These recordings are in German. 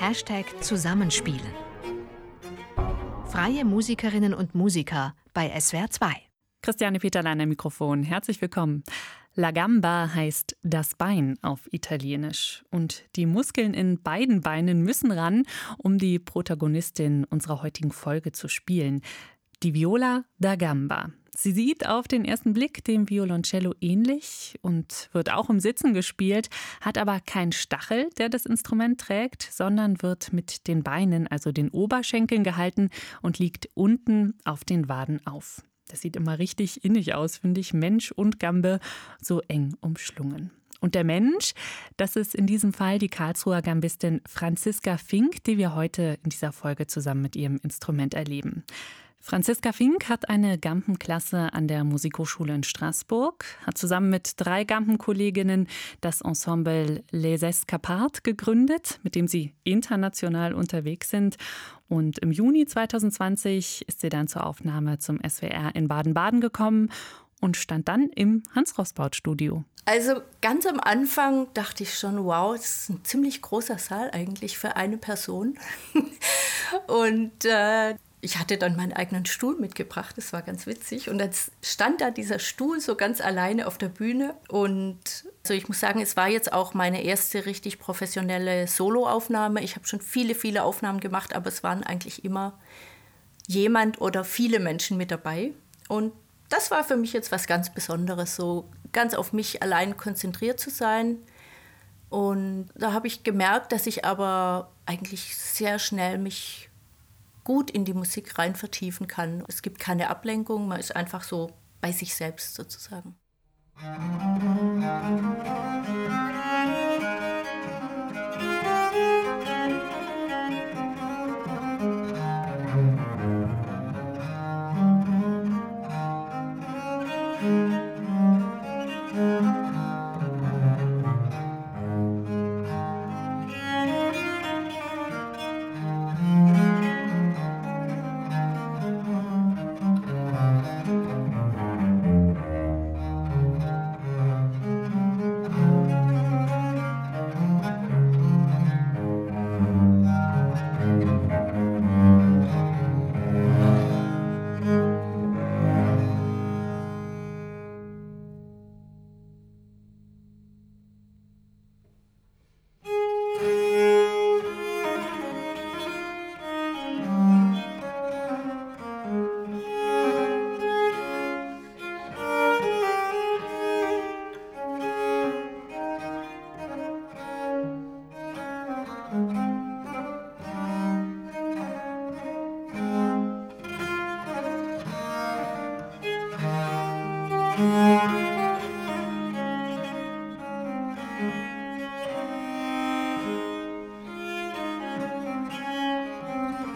Hashtag Zusammenspielen. Freie Musikerinnen und Musiker bei SWR 2. Christiane Peterlein am Mikrofon. Herzlich willkommen. La Gamba heißt das Bein auf Italienisch. Und die Muskeln in beiden Beinen müssen ran, um die Protagonistin unserer heutigen Folge zu spielen. Die Viola da Gamba. Sie sieht auf den ersten Blick dem Violoncello ähnlich und wird auch im Sitzen gespielt, hat aber keinen Stachel, der das Instrument trägt, sondern wird mit den Beinen, also den Oberschenkeln gehalten und liegt unten auf den Waden auf. Das sieht immer richtig innig aus, finde ich. Mensch und Gambe so eng umschlungen. Und der Mensch, das ist in diesem Fall die Karlsruher Gambistin Franziska Fink, die wir heute in dieser Folge zusammen mit ihrem Instrument erleben. Franziska Fink hat eine Gampenklasse an der Musikhochschule in Straßburg, hat zusammen mit drei Gampenkolleginnen das Ensemble Les Escapades gegründet, mit dem sie international unterwegs sind. Und im Juni 2020 ist sie dann zur Aufnahme zum SWR in Baden-Baden gekommen und stand dann im Hans-Rosbaud-Studio. Also ganz am Anfang dachte ich schon, wow, das ist ein ziemlich großer Saal eigentlich für eine Person. und äh, ich hatte dann meinen eigenen Stuhl mitgebracht, das war ganz witzig. Und dann stand da dieser Stuhl so ganz alleine auf der Bühne. Und also ich muss sagen, es war jetzt auch meine erste richtig professionelle Soloaufnahme. Ich habe schon viele, viele Aufnahmen gemacht, aber es waren eigentlich immer jemand oder viele Menschen mit dabei. Und das war für mich jetzt was ganz Besonderes, so ganz auf mich allein konzentriert zu sein. Und da habe ich gemerkt, dass ich aber eigentlich sehr schnell mich gut in die Musik rein vertiefen kann. Es gibt keine Ablenkung, man ist einfach so bei sich selbst sozusagen.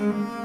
Mm-hmm.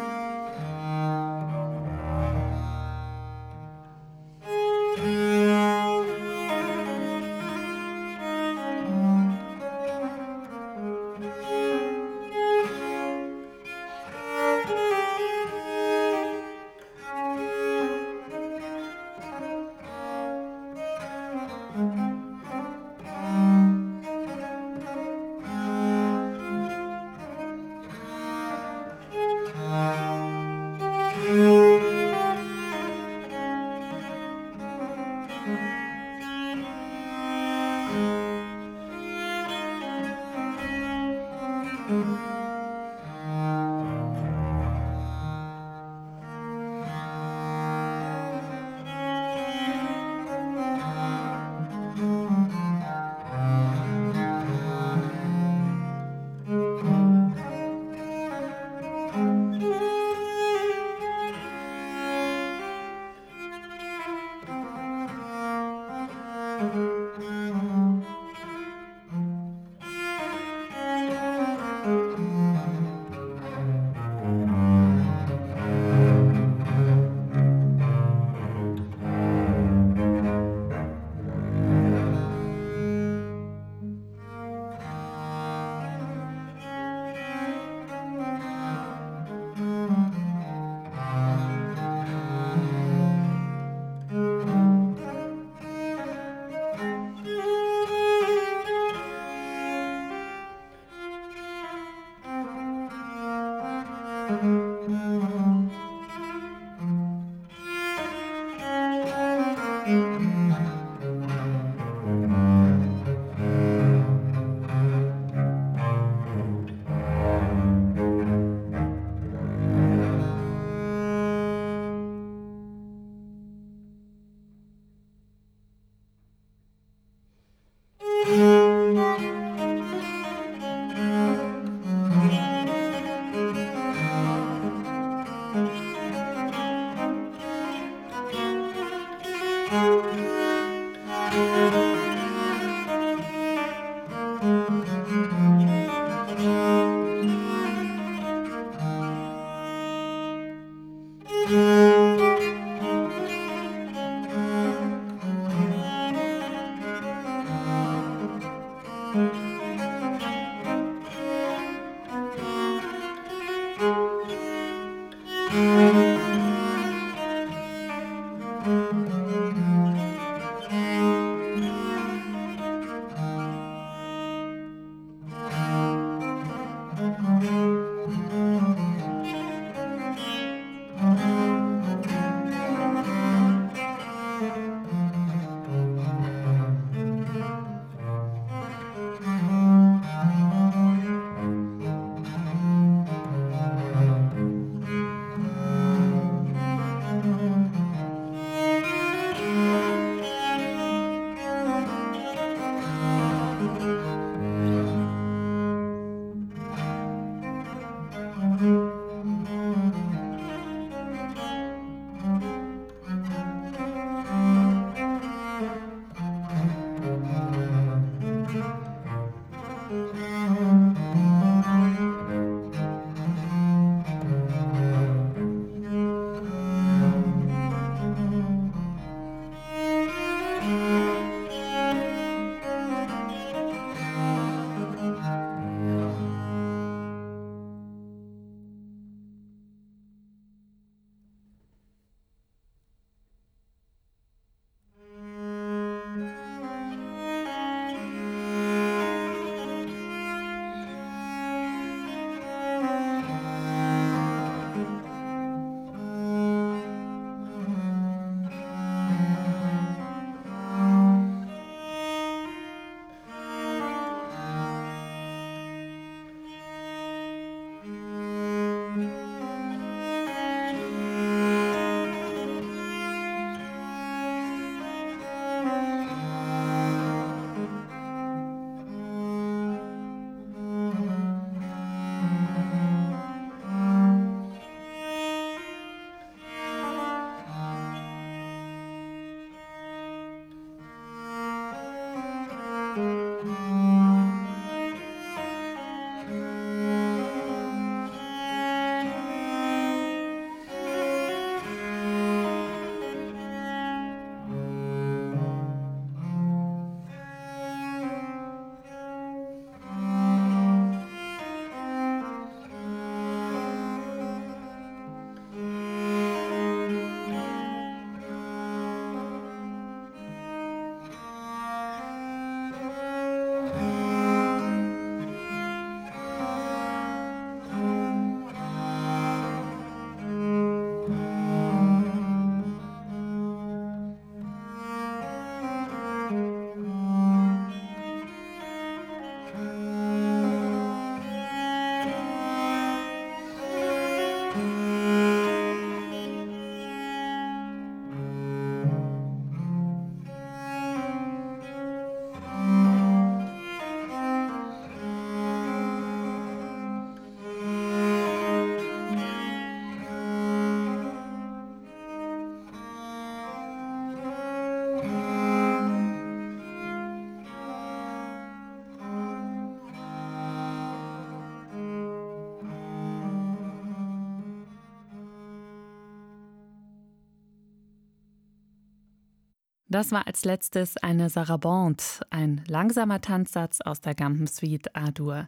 Das war als letztes eine Sarabande, ein langsamer Tanzsatz aus der Gampensuite A-Dur.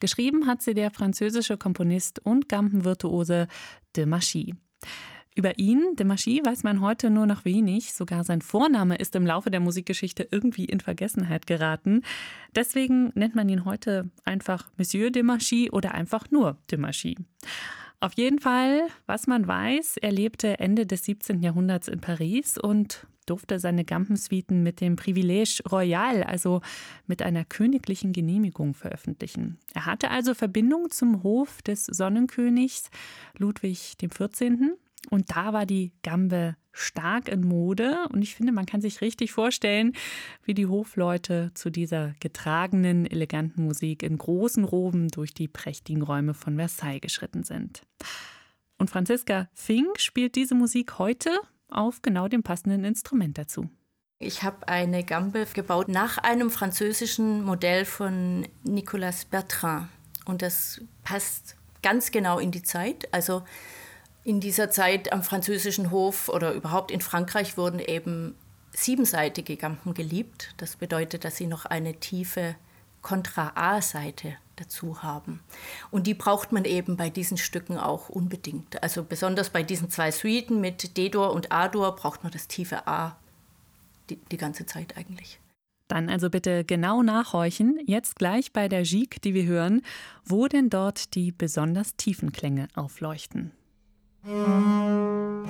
Geschrieben hat sie der französische Komponist und Gampenvirtuose de Machy. Über ihn, de Machy, weiß man heute nur noch wenig. Sogar sein Vorname ist im Laufe der Musikgeschichte irgendwie in Vergessenheit geraten. Deswegen nennt man ihn heute einfach Monsieur de Machy oder einfach nur de Machy. Auf jeden Fall, was man weiß, er lebte Ende des 17. Jahrhunderts in Paris und durfte seine Gampensuiten mit dem Privilege Royal, also mit einer königlichen Genehmigung, veröffentlichen. Er hatte also Verbindung zum Hof des Sonnenkönigs Ludwig XIV. Und da war die Gambe stark in Mode. Und ich finde, man kann sich richtig vorstellen, wie die Hofleute zu dieser getragenen, eleganten Musik in großen Roben durch die prächtigen Räume von Versailles geschritten sind. Und Franziska Fink spielt diese Musik heute auf genau dem passenden Instrument dazu. Ich habe eine Gambe gebaut nach einem französischen Modell von Nicolas Bertrand. Und das passt ganz genau in die Zeit. Also in dieser Zeit am französischen Hof oder überhaupt in Frankreich wurden eben siebenseitige Gampen geliebt. Das bedeutet, dass sie noch eine tiefe Kontra-A-Seite dazu haben. Und die braucht man eben bei diesen Stücken auch unbedingt. Also besonders bei diesen zwei Suiten mit D-Dur und A-Dur braucht man das tiefe A die, die ganze Zeit eigentlich. Dann also bitte genau nachhorchen, jetzt gleich bei der Gigue, die wir hören, wo denn dort die besonders tiefen Klänge aufleuchten. Musik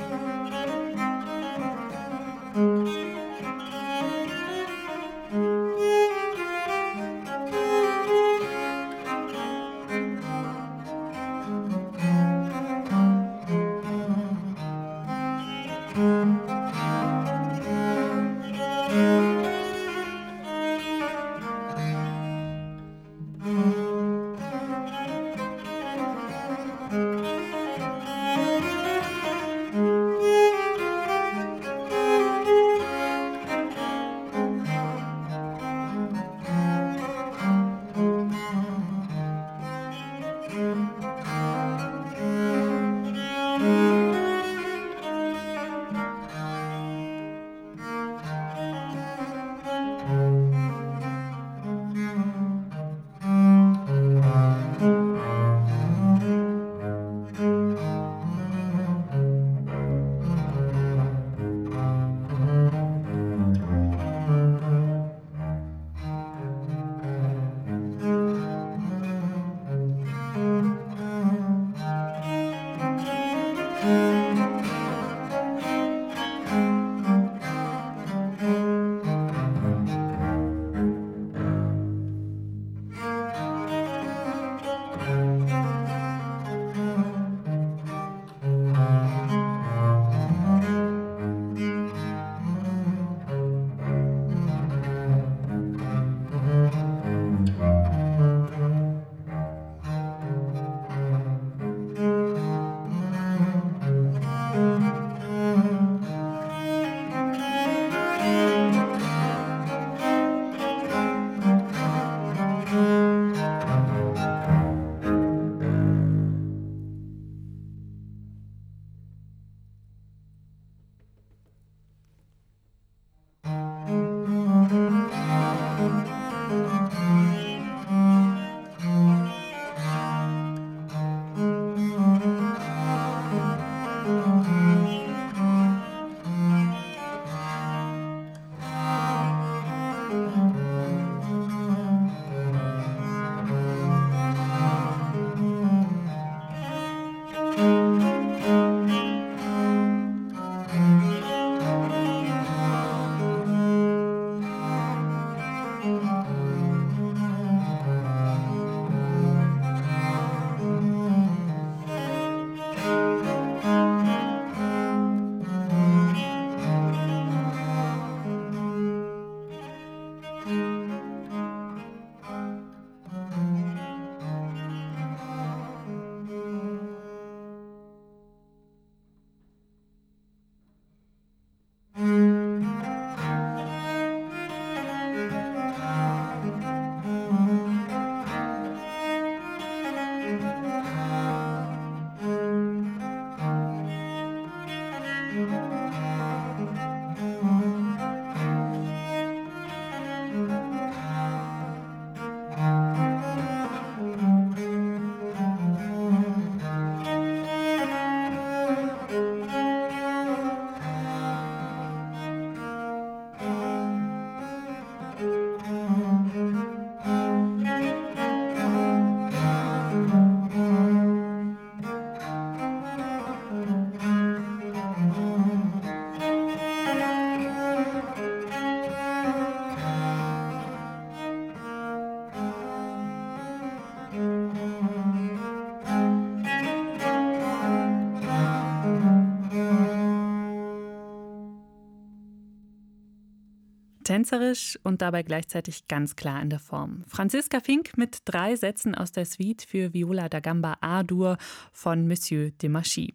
tänzerisch und dabei gleichzeitig ganz klar in der Form. Franziska Fink mit drei Sätzen aus der Suite für Viola da Gamba A-Dur von Monsieur de Machy.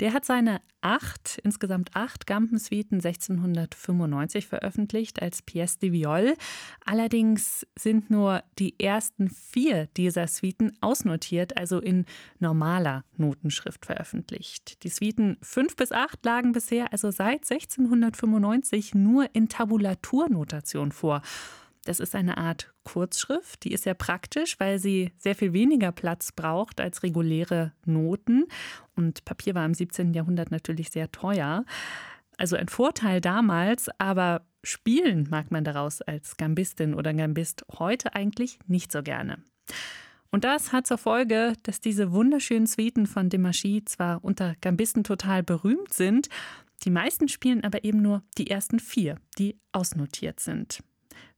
Der hat seine acht, insgesamt acht Gampensuiten 1695 veröffentlicht als Pièce de Viol. Allerdings sind nur die ersten vier dieser Suiten ausnotiert, also in normaler Notenschrift veröffentlicht. Die Suiten fünf bis acht lagen bisher also seit 1695 nur in Tabulaturnotation vor. Das ist eine Art Kurzschrift, die ist sehr praktisch, weil sie sehr viel weniger Platz braucht als reguläre Noten. Und Papier war im 17. Jahrhundert natürlich sehr teuer. Also ein Vorteil damals, aber spielen mag man daraus als Gambistin oder Gambist heute eigentlich nicht so gerne. Und das hat zur Folge, dass diese wunderschönen Suiten von Demarchi zwar unter Gambisten total berühmt sind, die meisten spielen aber eben nur die ersten vier, die ausnotiert sind.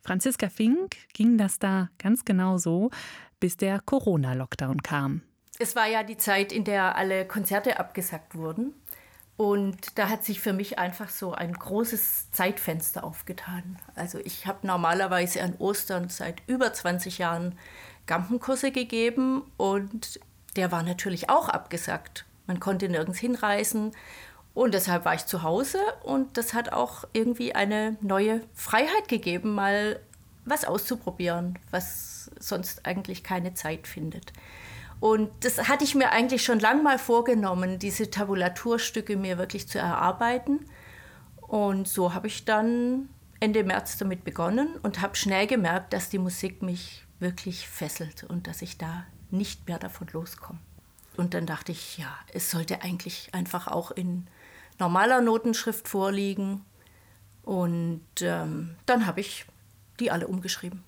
Franziska Fink ging das da ganz genau so, bis der Corona-Lockdown kam. Es war ja die Zeit, in der alle Konzerte abgesagt wurden. Und da hat sich für mich einfach so ein großes Zeitfenster aufgetan. Also ich habe normalerweise an Ostern seit über 20 Jahren Gampenkurse gegeben und der war natürlich auch abgesagt. Man konnte nirgends hinreisen und deshalb war ich zu Hause und das hat auch irgendwie eine neue Freiheit gegeben, mal was auszuprobieren, was sonst eigentlich keine Zeit findet. Und das hatte ich mir eigentlich schon lang mal vorgenommen, diese Tabulaturstücke mir wirklich zu erarbeiten. Und so habe ich dann Ende März damit begonnen und habe schnell gemerkt, dass die Musik mich wirklich fesselt und dass ich da nicht mehr davon loskomme. Und dann dachte ich, ja, es sollte eigentlich einfach auch in normaler Notenschrift vorliegen. Und ähm, dann habe ich die alle umgeschrieben.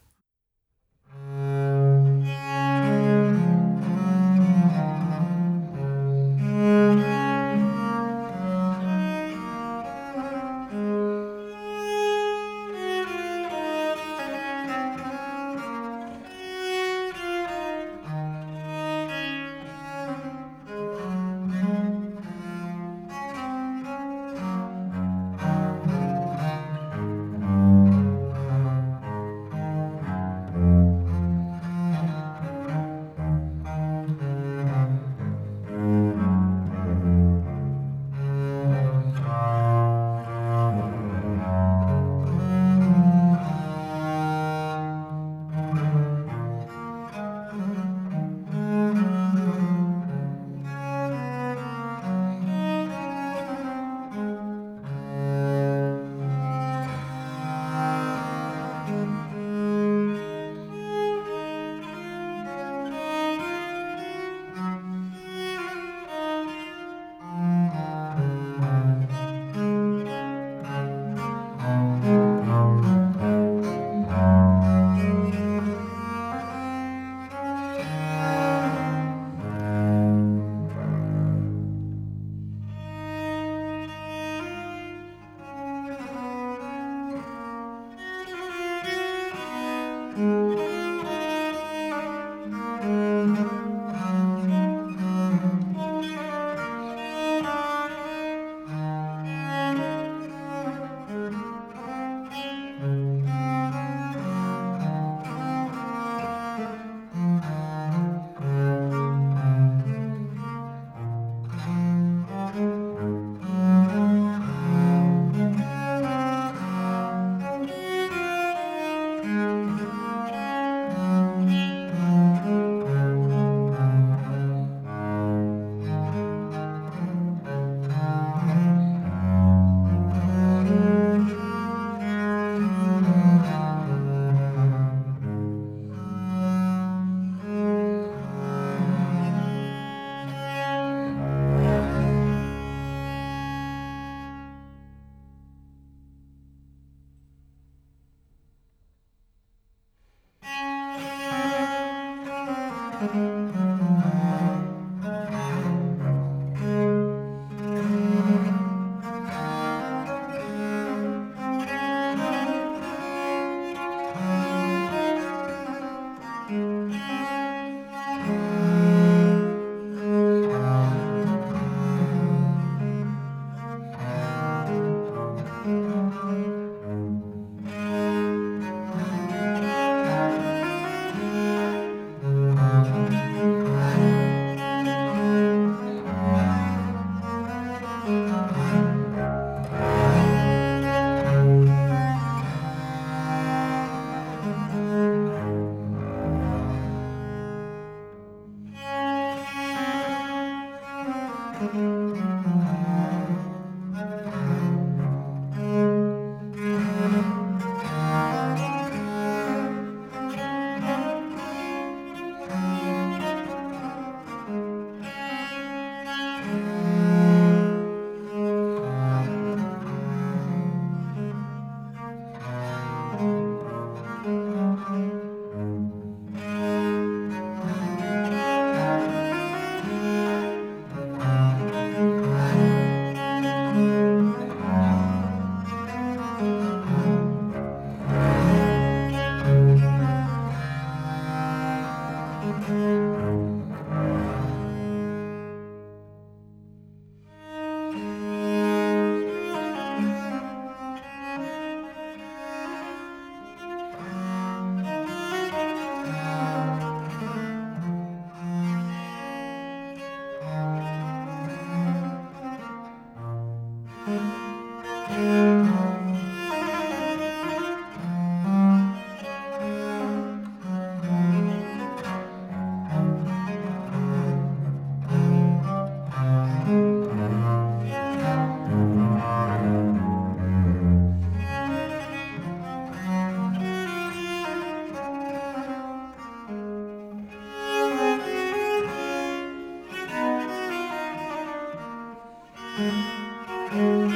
Música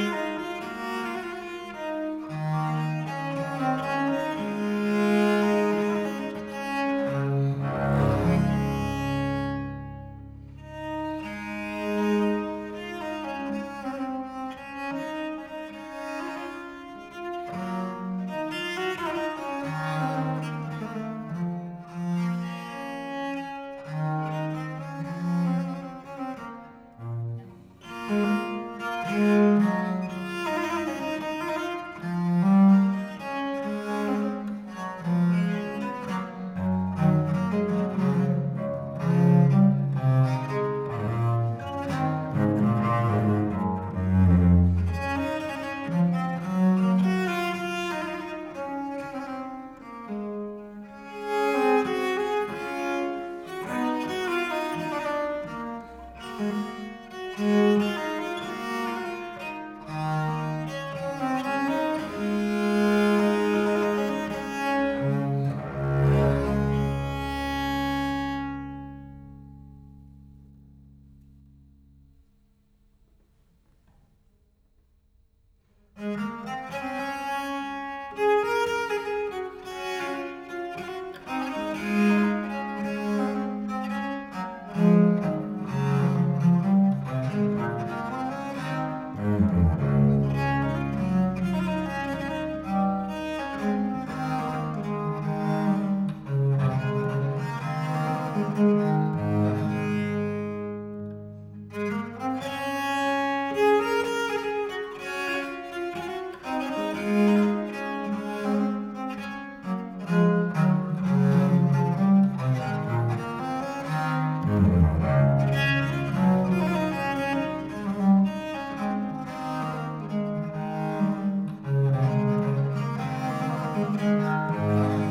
Amen.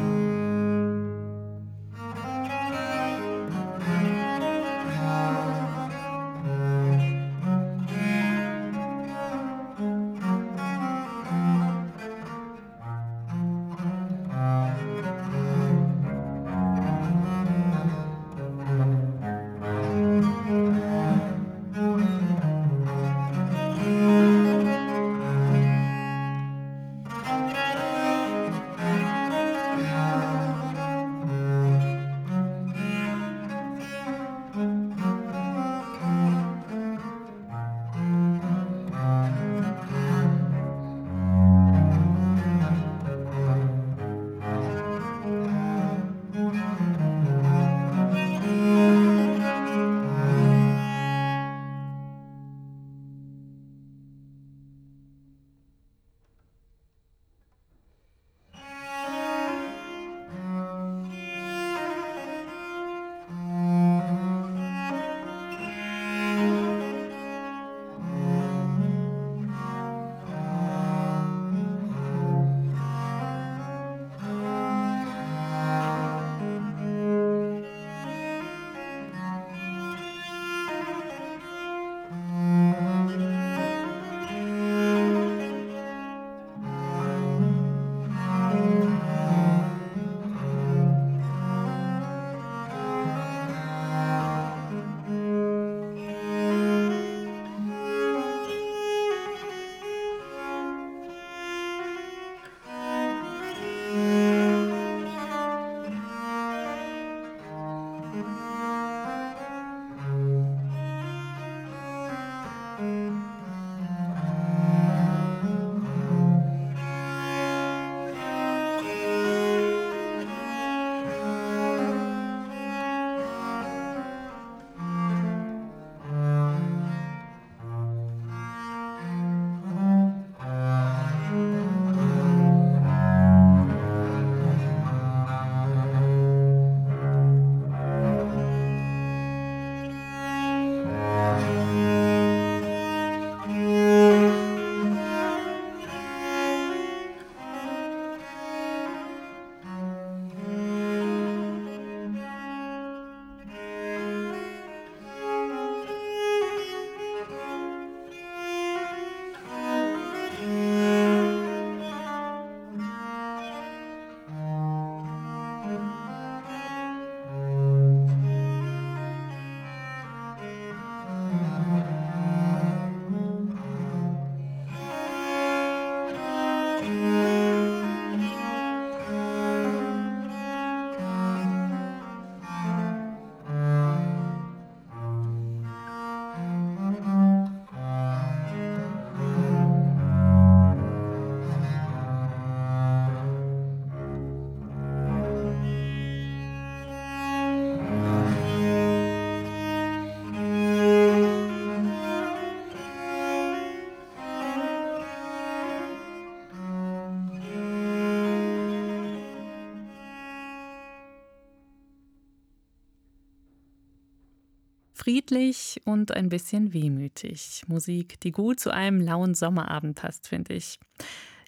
Friedlich und ein bisschen wehmütig. Musik, die gut zu einem lauen Sommerabend passt, finde ich.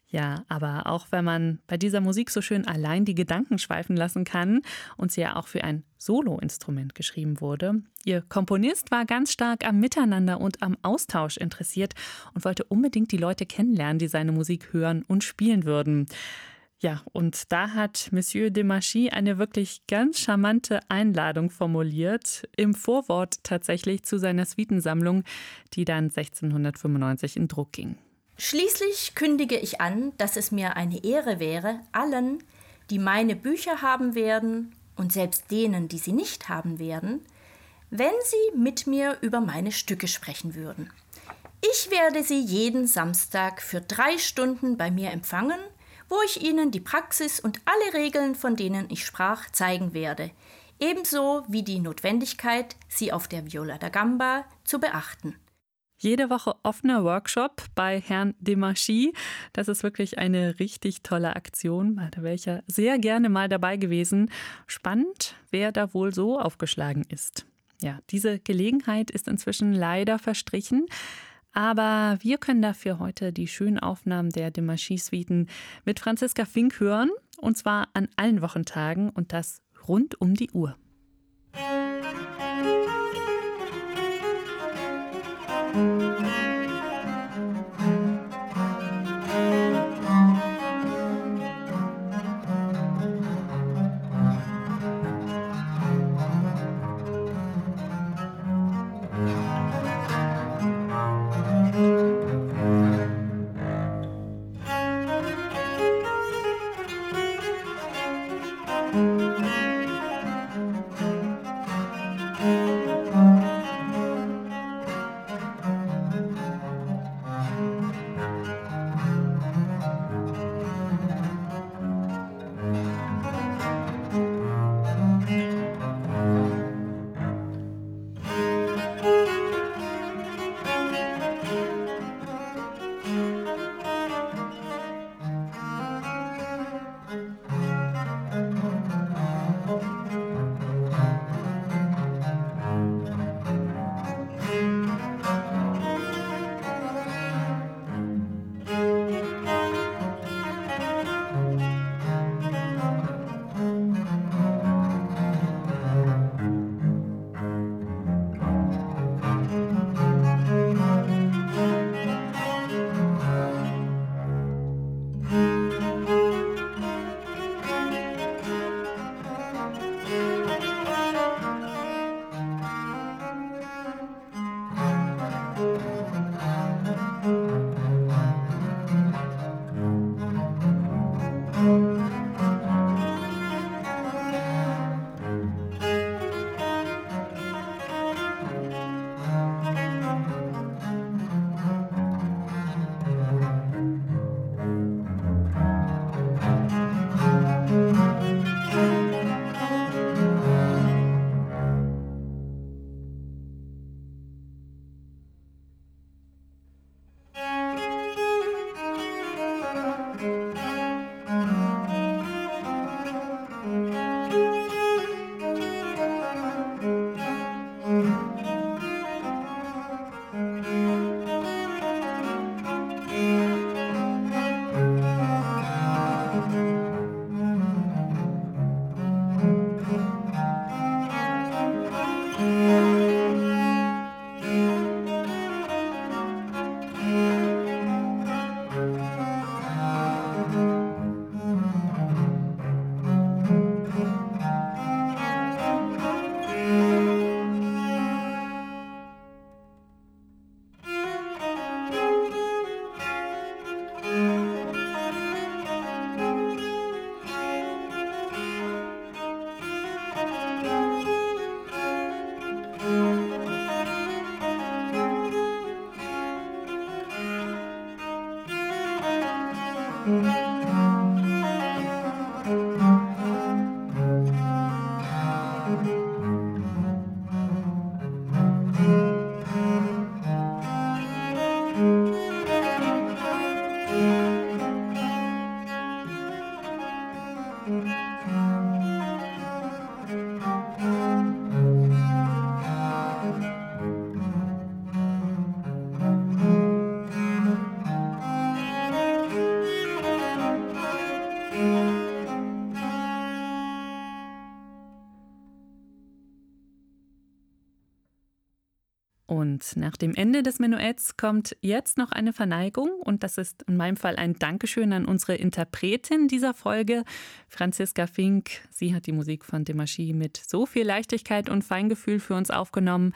Ja, aber auch wenn man bei dieser Musik so schön allein die Gedanken schweifen lassen kann und sie ja auch für ein Soloinstrument geschrieben wurde. Ihr Komponist war ganz stark am Miteinander und am Austausch interessiert und wollte unbedingt die Leute kennenlernen, die seine Musik hören und spielen würden. Ja, und da hat Monsieur de Machy eine wirklich ganz charmante Einladung formuliert, im Vorwort tatsächlich zu seiner Suitensammlung, die dann 1695 in Druck ging. Schließlich kündige ich an, dass es mir eine Ehre wäre, allen, die meine Bücher haben werden und selbst denen, die sie nicht haben werden, wenn sie mit mir über meine Stücke sprechen würden. Ich werde sie jeden Samstag für drei Stunden bei mir empfangen wo ich Ihnen die Praxis und alle Regeln, von denen ich sprach, zeigen werde, ebenso wie die Notwendigkeit, sie auf der Viola da Gamba zu beachten. Jede Woche offener Workshop bei Herrn Demarchi. Das ist wirklich eine richtig tolle Aktion. Da wäre ich ja sehr gerne mal dabei gewesen. Spannend, wer da wohl so aufgeschlagen ist. Ja, diese Gelegenheit ist inzwischen leider verstrichen. Aber wir können dafür heute die schönen Aufnahmen der Demarchi-Suiten mit Franziska Fink hören. Und zwar an allen Wochentagen und das rund um die Uhr. Música nach dem Ende des Menuetts kommt jetzt noch eine Verneigung und das ist in meinem Fall ein Dankeschön an unsere Interpretin dieser Folge, Franziska Fink. Sie hat die Musik von Demarchi mit so viel Leichtigkeit und Feingefühl für uns aufgenommen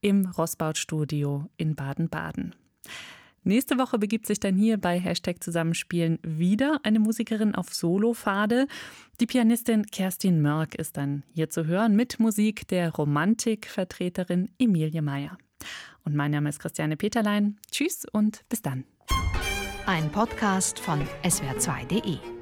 im Rossbaut-Studio in Baden-Baden. Nächste Woche begibt sich dann hier bei Hashtag Zusammenspielen wieder eine Musikerin auf Solopfade. Die Pianistin Kerstin Mörk ist dann hier zu hören mit Musik der Romantikvertreterin Emilie Meyer. Und mein Name ist Christiane Peterlein. Tschüss und bis dann. Ein Podcast von swr2.de